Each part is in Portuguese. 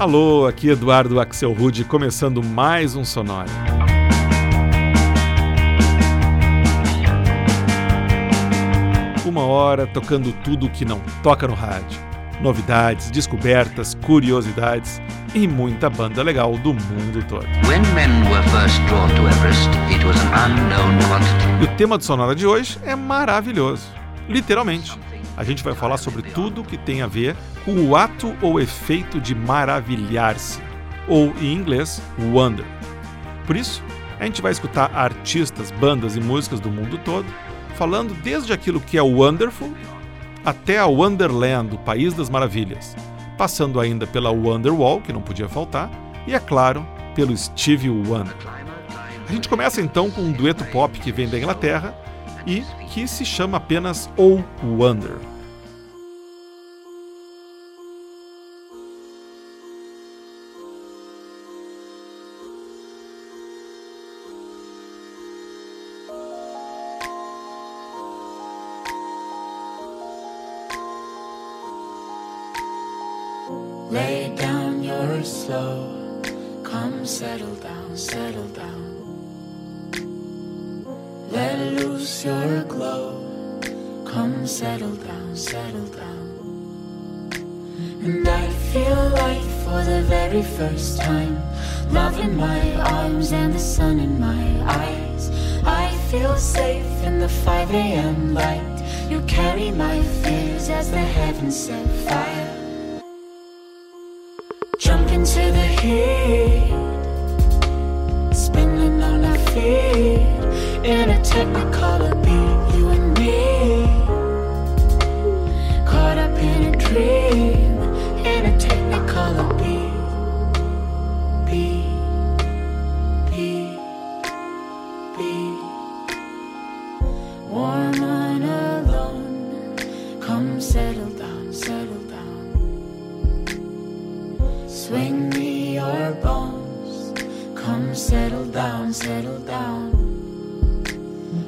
Alô, aqui Eduardo Axel Rude, começando mais um Sonora. Uma hora tocando tudo que não toca no rádio. Novidades, descobertas, curiosidades e muita banda legal do mundo todo. e o tema do Sonora de hoje é maravilhoso. Literalmente a gente vai falar sobre tudo que tem a ver com o ato ou efeito de maravilhar-se, ou em inglês, wonder. Por isso, a gente vai escutar artistas, bandas e músicas do mundo todo falando desde aquilo que é wonderful até a Wonderland, o País das Maravilhas, passando ainda pela Wonderwall, que não podia faltar, e é claro, pelo Stevie Wonder. A gente começa então com um dueto pop que vem da Inglaterra e que se chama apenas Oh Wonder. Slow. Come settle down, settle down. Let loose your glow. Come settle down, settle down. And I feel like for the very first time, love in my arms and the sun in my eyes. I feel safe in the 5 a.m. light. You carry my fears as the heavens set fire into the heat, spinning on our feet in a technicolor down, settle down.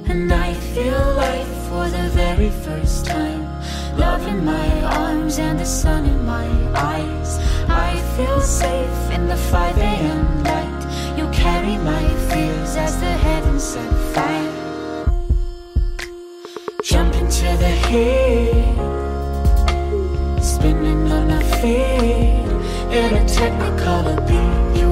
And I feel like for the very first time, love in my arms and the sun in my eyes. I feel safe in the 5 a.m. light. You carry my fears as the heavens set fire. Jump into the heat, spinning on our feet in a technicolor beat, you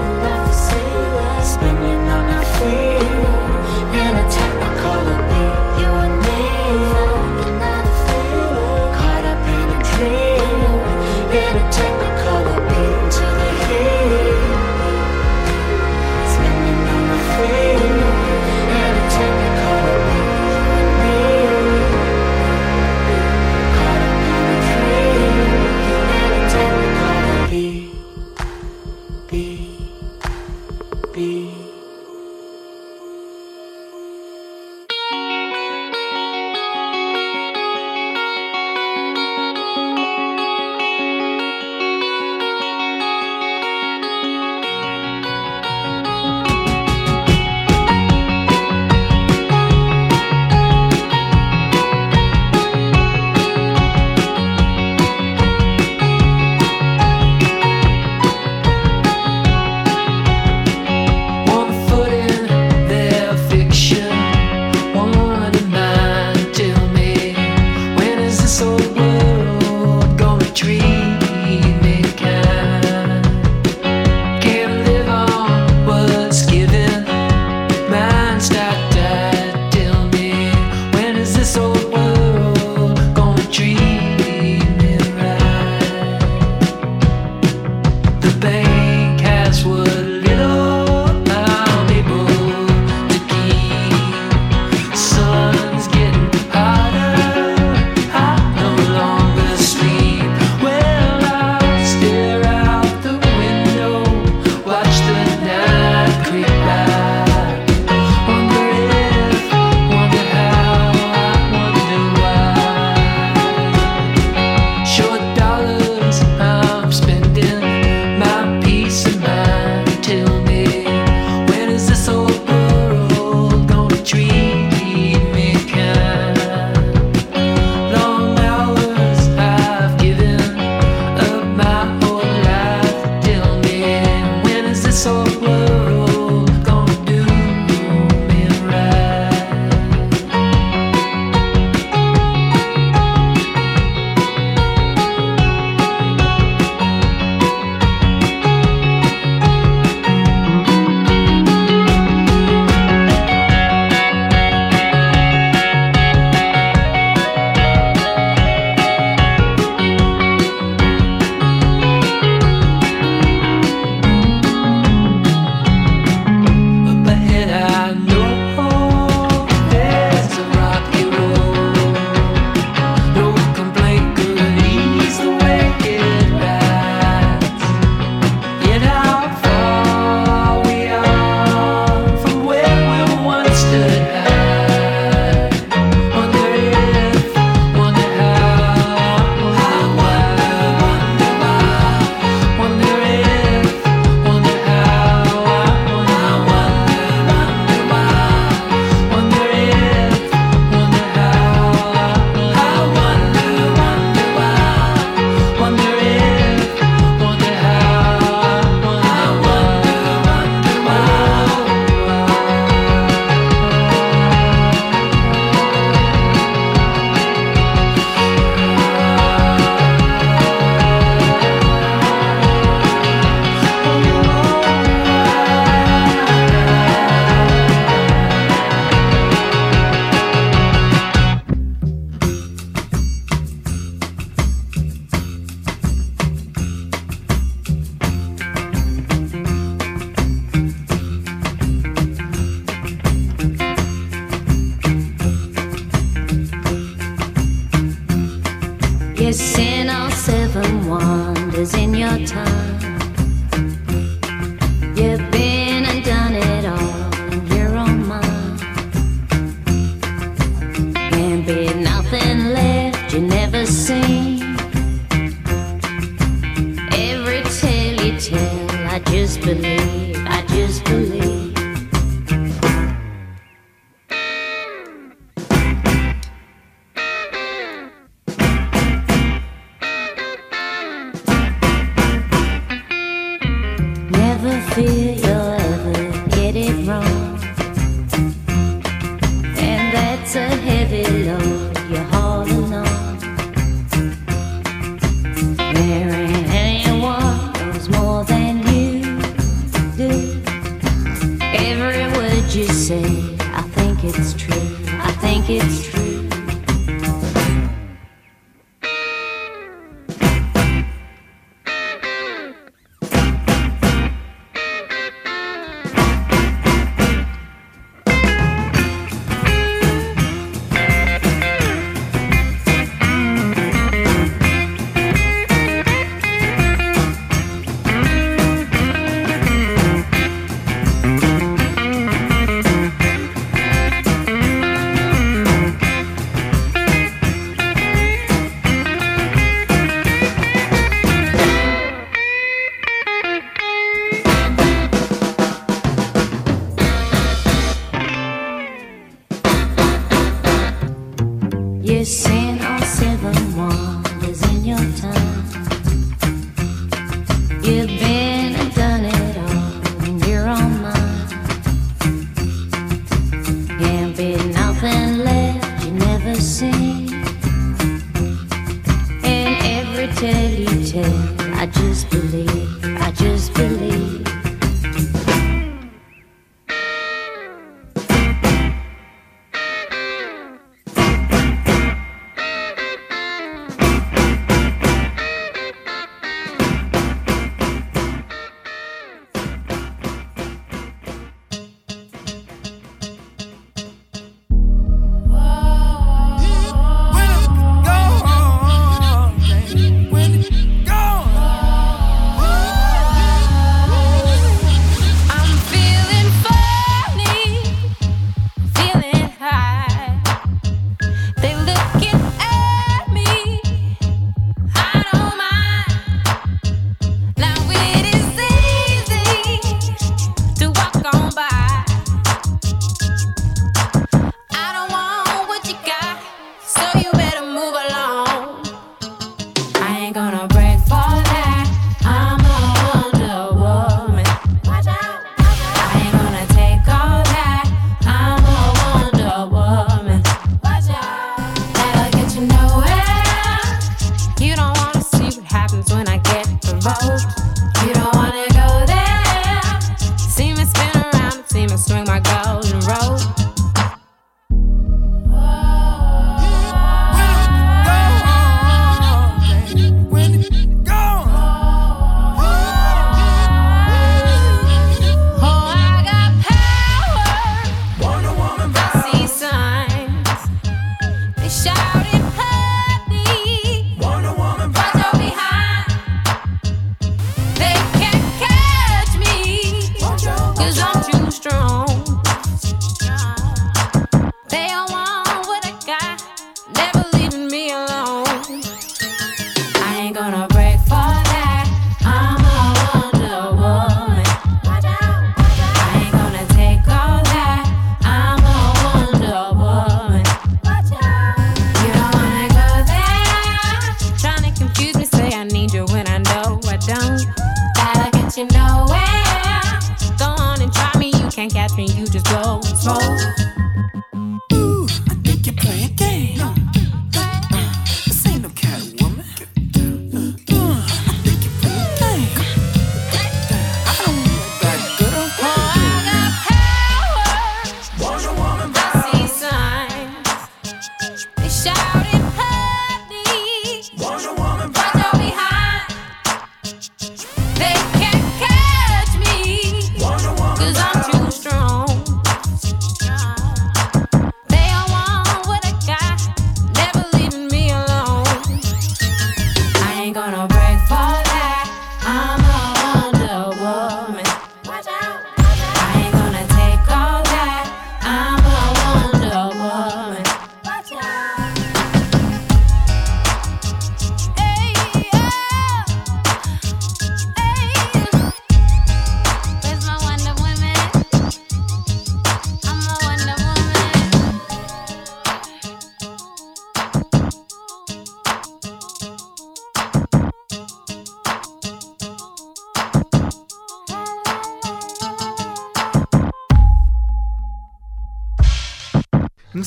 queen in a technicolor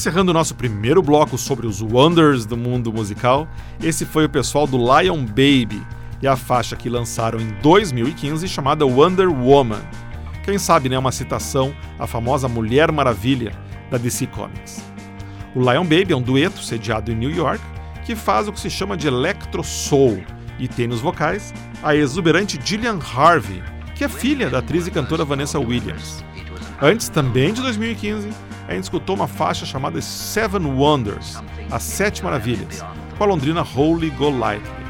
Encerrando o nosso primeiro bloco sobre os wonders do mundo musical, esse foi o pessoal do Lion Baby e a faixa que lançaram em 2015 chamada Wonder Woman. Quem sabe, né, uma citação à famosa Mulher Maravilha da DC Comics. O Lion Baby é um dueto sediado em New York que faz o que se chama de electro soul e tem nos vocais a exuberante Gillian Harvey, que é filha da atriz e cantora Vanessa Williams. Antes, também de 2015, a gente escutou uma faixa chamada Seven Wonders, as Sete Maravilhas, com a londrina Holy Golightly.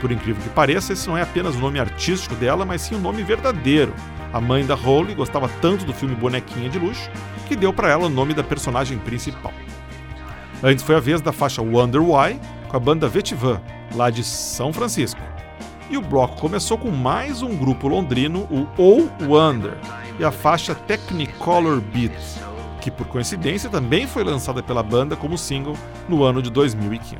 Por incrível que pareça, esse não é apenas o nome artístico dela, mas sim o nome verdadeiro. A mãe da Holy gostava tanto do filme Bonequinha de Luxo que deu para ela o nome da personagem principal. Antes foi a vez da faixa Wonder Why com a banda Vetivan, lá de São Francisco. E o bloco começou com mais um grupo londrino, o Oh Wonder, e a faixa Technicolor Beats, que por coincidência também foi lançada pela banda como single no ano de 2015.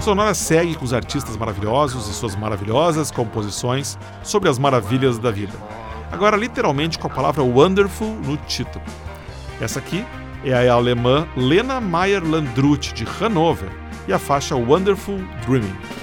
Sonora segue com os artistas maravilhosos e suas maravilhosas composições sobre as maravilhas da vida. Agora, literalmente com a palavra wonderful no título. Essa aqui é a alemã Lena Meyer Landrut, de Hannover, e a faixa Wonderful Dreaming.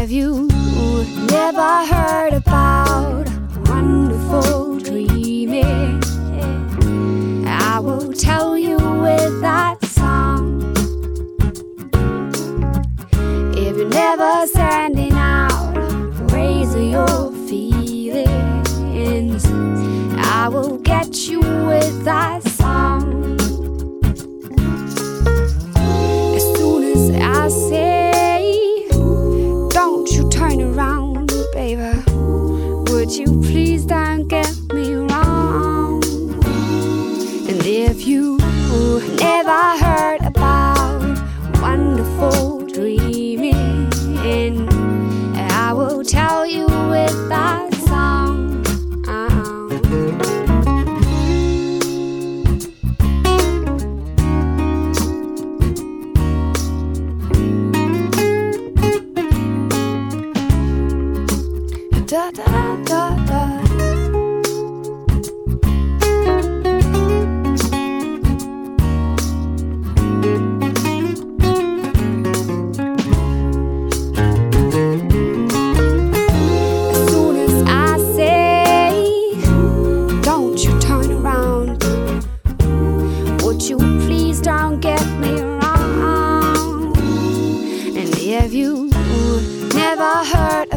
Have you never heard about wonderful dreaming? I will tell you with that song. If you're never standing out raise your feelings, I will get you with that you please? of you. Never hurt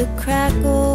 The crackle.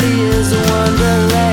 Body is a wonderland.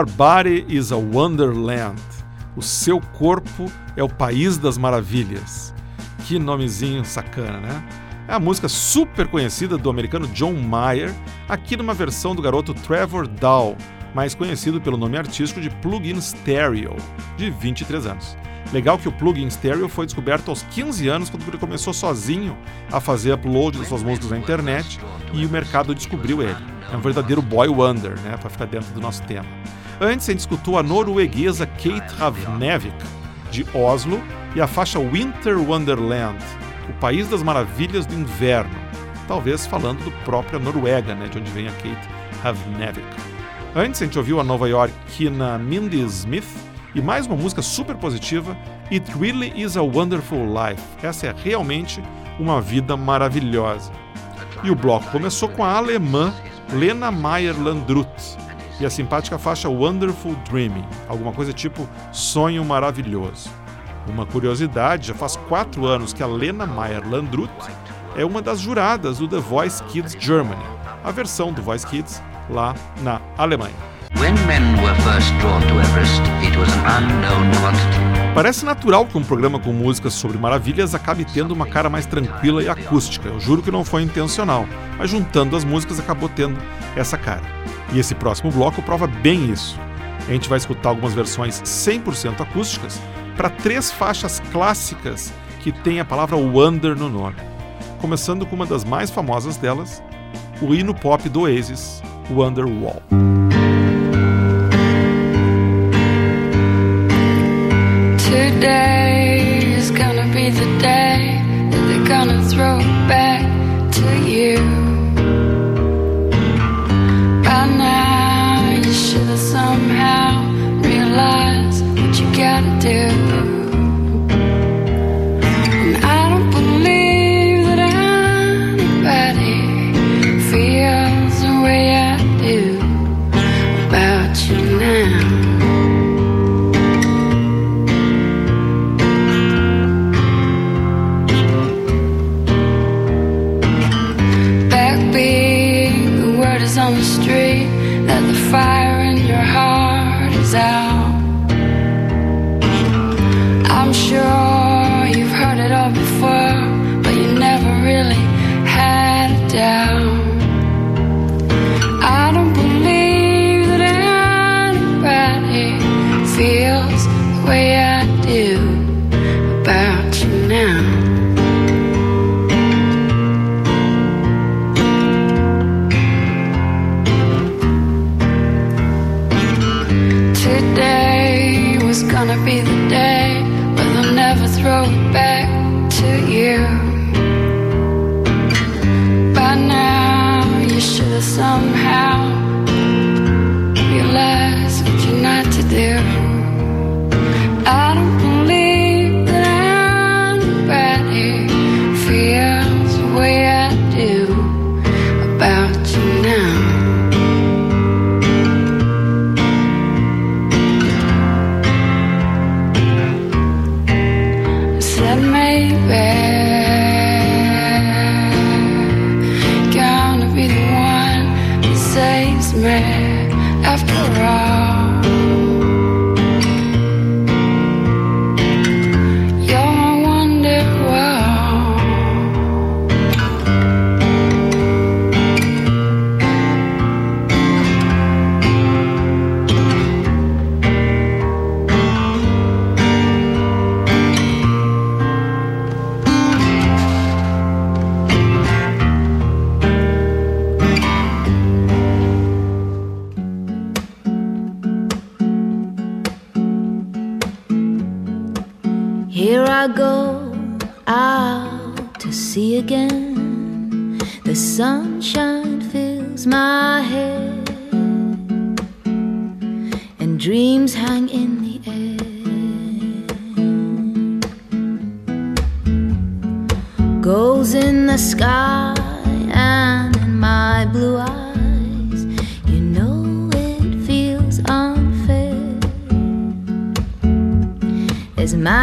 Your Body is a Wonderland. O seu corpo é o país das maravilhas. Que nomezinho sacana, né? É a música super conhecida do americano John Mayer, aqui numa versão do garoto Trevor Dow, mais conhecido pelo nome artístico de Plug-in Stereo, de 23 anos. Legal que o Plug-in Stereo foi descoberto aos 15 anos, quando ele começou sozinho a fazer upload das suas músicas na internet e o mercado descobriu ele. É um verdadeiro boy wonder, né, para ficar dentro do nosso tema. Antes a gente escutou a norueguesa Kate Ravnevik, de Oslo, e a faixa Winter Wonderland, o país das maravilhas do inverno, talvez falando do próprio Noruega, né, de onde vem a Kate Ravnevik. Antes a gente ouviu a Nova Yorkina Mindy Smith e mais uma música super positiva, It Really Is a Wonderful Life. Essa é realmente uma vida maravilhosa. E o bloco começou com a alemã Lena Meyer Landrut e a simpática faixa Wonderful Dreaming, alguma coisa tipo Sonho Maravilhoso. Uma curiosidade, já faz quatro anos que a Lena Meyer Landrut é uma das juradas do The Voice Kids Germany, a versão do Voice Kids lá na Alemanha. Everest. Parece natural que um programa com músicas sobre maravilhas acabe tendo uma cara mais tranquila e acústica. Eu juro que não foi intencional, mas juntando as músicas acabou tendo essa cara. E esse próximo bloco prova bem isso. A gente vai escutar algumas versões 100% acústicas para três faixas clássicas que têm a palavra Wonder no nome. Começando com uma das mais famosas delas, o hino pop do Oasis, Wonderwall.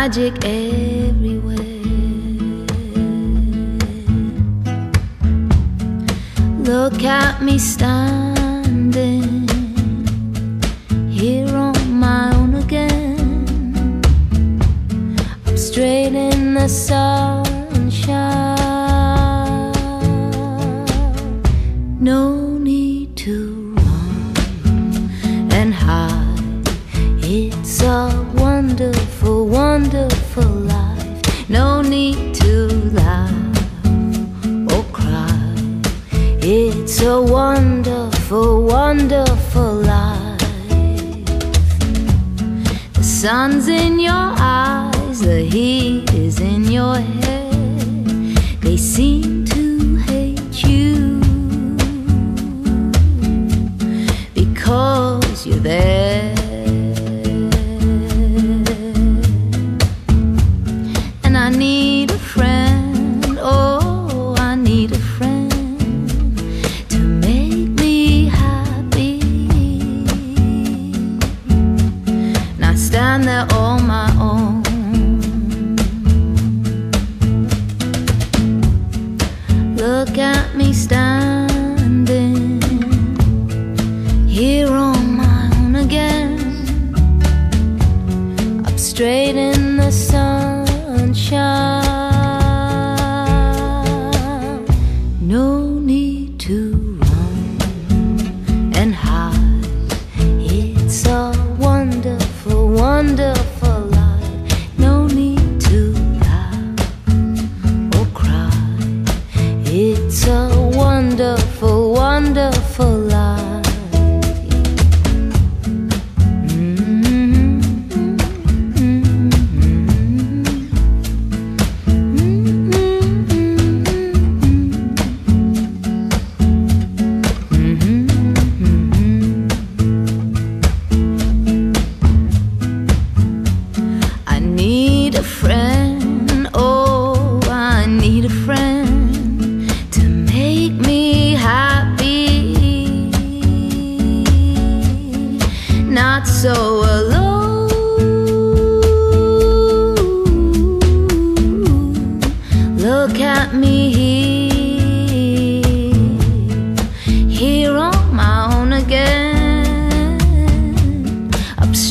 Magic eh? you there.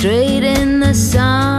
straight in the sun.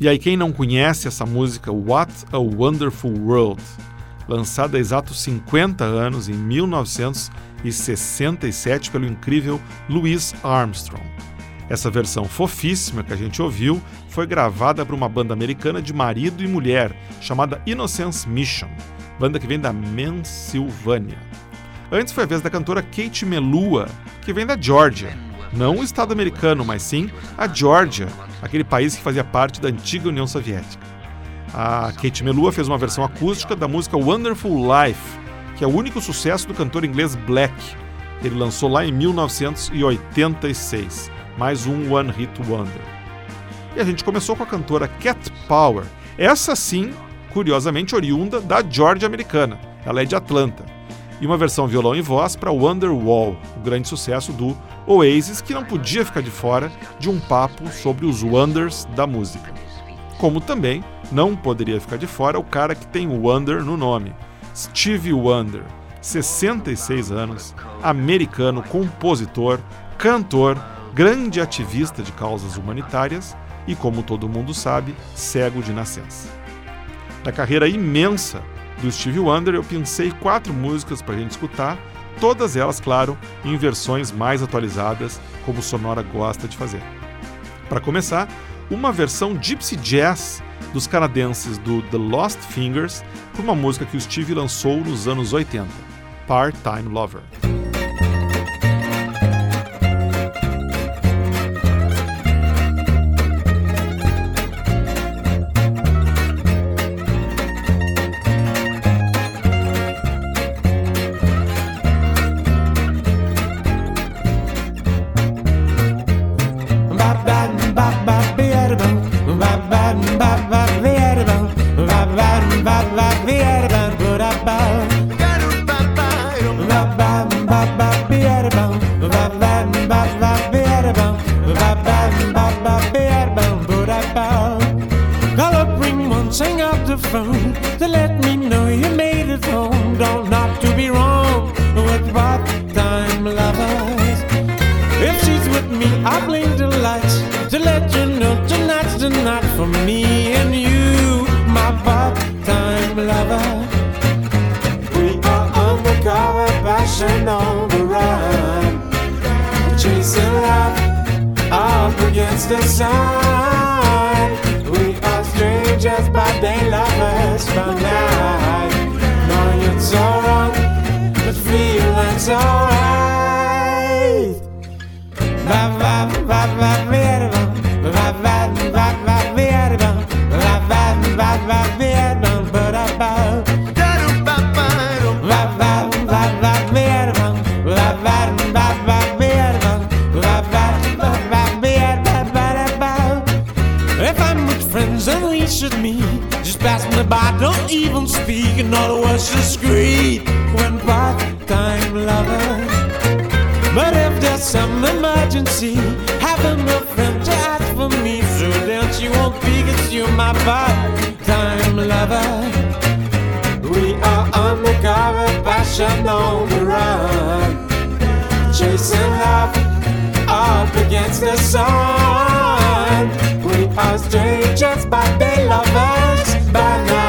E aí, quem não conhece essa música What a Wonderful World, lançada há exatos 50 anos, em 1967, pelo incrível Louis Armstrong. Essa versão fofíssima que a gente ouviu foi gravada por uma banda americana de marido e mulher, chamada Innocence Mission, banda que vem da Pensilvânia. Antes foi a vez da cantora Kate Melua, que vem da Georgia. Não o estado americano, mas sim a Georgia, aquele país que fazia parte da antiga União Soviética. A Kate Melua fez uma versão acústica da música Wonderful Life, que é o único sucesso do cantor inglês Black. Ele lançou lá em 1986, mais um One Hit Wonder. E a gente começou com a cantora Cat Power, essa sim, curiosamente oriunda da Georgia americana. Ela é de Atlanta e uma versão violão e voz para Wonderwall, o grande sucesso do Oasis, que não podia ficar de fora de um papo sobre os wonders da música. Como também não poderia ficar de fora o cara que tem Wonder no nome, Stevie Wonder, 66 anos, americano, compositor, cantor, grande ativista de causas humanitárias e, como todo mundo sabe, cego de nascença. Da carreira imensa do Stevie Wonder, eu pensei quatro músicas para a gente escutar, todas elas, claro, em versões mais atualizadas, como Sonora gosta de fazer. Para começar, uma versão gypsy jazz dos canadenses do The Lost Fingers por uma música que o Stevie lançou nos anos 80, Part-Time Lover. against the sun. We are strangers, but they love us by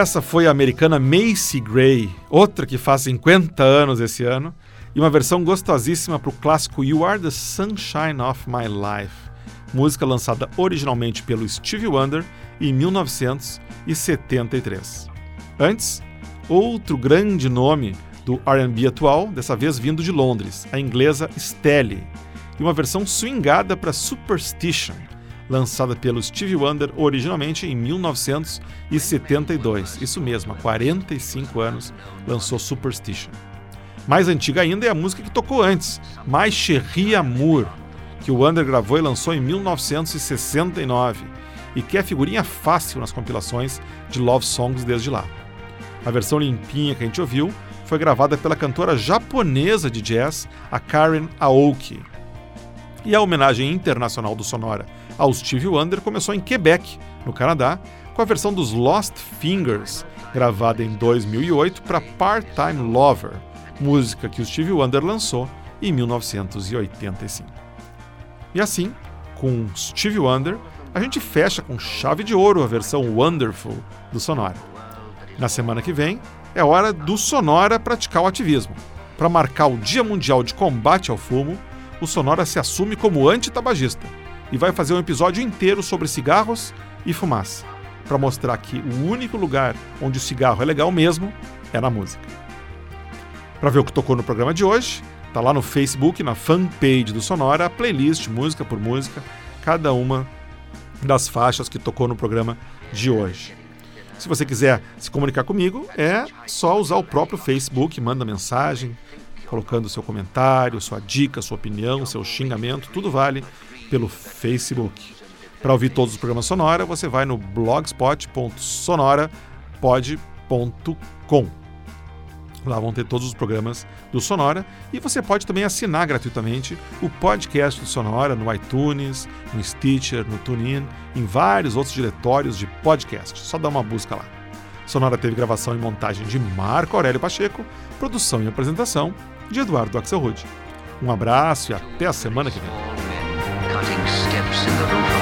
Essa foi a americana Macy Gray, outra que faz 50 anos esse ano, e uma versão gostosíssima para o clássico You Are the Sunshine of My Life, música lançada originalmente pelo Stevie Wonder em 1973. Antes, outro grande nome do R&B atual, dessa vez vindo de Londres, a inglesa Stelle, e uma versão swingada para Superstition, lançada pelo Stevie Wonder originalmente em 1972. Isso mesmo, há 45 anos lançou Superstition. Mais antiga ainda é a música que tocou antes, Mais Chérie Amour, que o Wonder gravou e lançou em 1969 e que é figurinha fácil nas compilações de love songs desde lá. A versão limpinha que a gente ouviu foi gravada pela cantora japonesa de jazz, a Karen Aoki. E a homenagem internacional do Sonora ao Stevie Wonder começou em Quebec, no Canadá, com a versão dos Lost Fingers, gravada em 2008 para Part-Time Lover, música que o Stevie Wonder lançou em 1985. E assim, com Stevie Wonder, a gente fecha com chave de ouro a versão Wonderful do Sonora. Na semana que vem, é hora do Sonora praticar o ativismo. Para marcar o Dia Mundial de Combate ao Fumo, o Sonora se assume como antitabagista e vai fazer um episódio inteiro sobre cigarros e fumaça, para mostrar que o único lugar onde o cigarro é legal mesmo é na música. Para ver o que tocou no programa de hoje, tá lá no Facebook, na fanpage do Sonora, a playlist música por música, cada uma das faixas que tocou no programa de hoje. Se você quiser se comunicar comigo, é só usar o próprio Facebook, manda mensagem, colocando seu comentário, sua dica, sua opinião, seu xingamento, tudo vale pelo Facebook. Para ouvir todos os programas Sonora, você vai no blogspot.sonorapod.com. Lá vão ter todos os programas do Sonora e você pode também assinar gratuitamente o podcast do Sonora no iTunes, no Stitcher, no TuneIn, em vários outros diretórios de podcast. Só dá uma busca lá. Sonora teve gravação e montagem de Marco Aurélio Pacheco, produção e apresentação de Eduardo Axelrod. Um abraço e até a semana que vem. Cutting steps in the roof.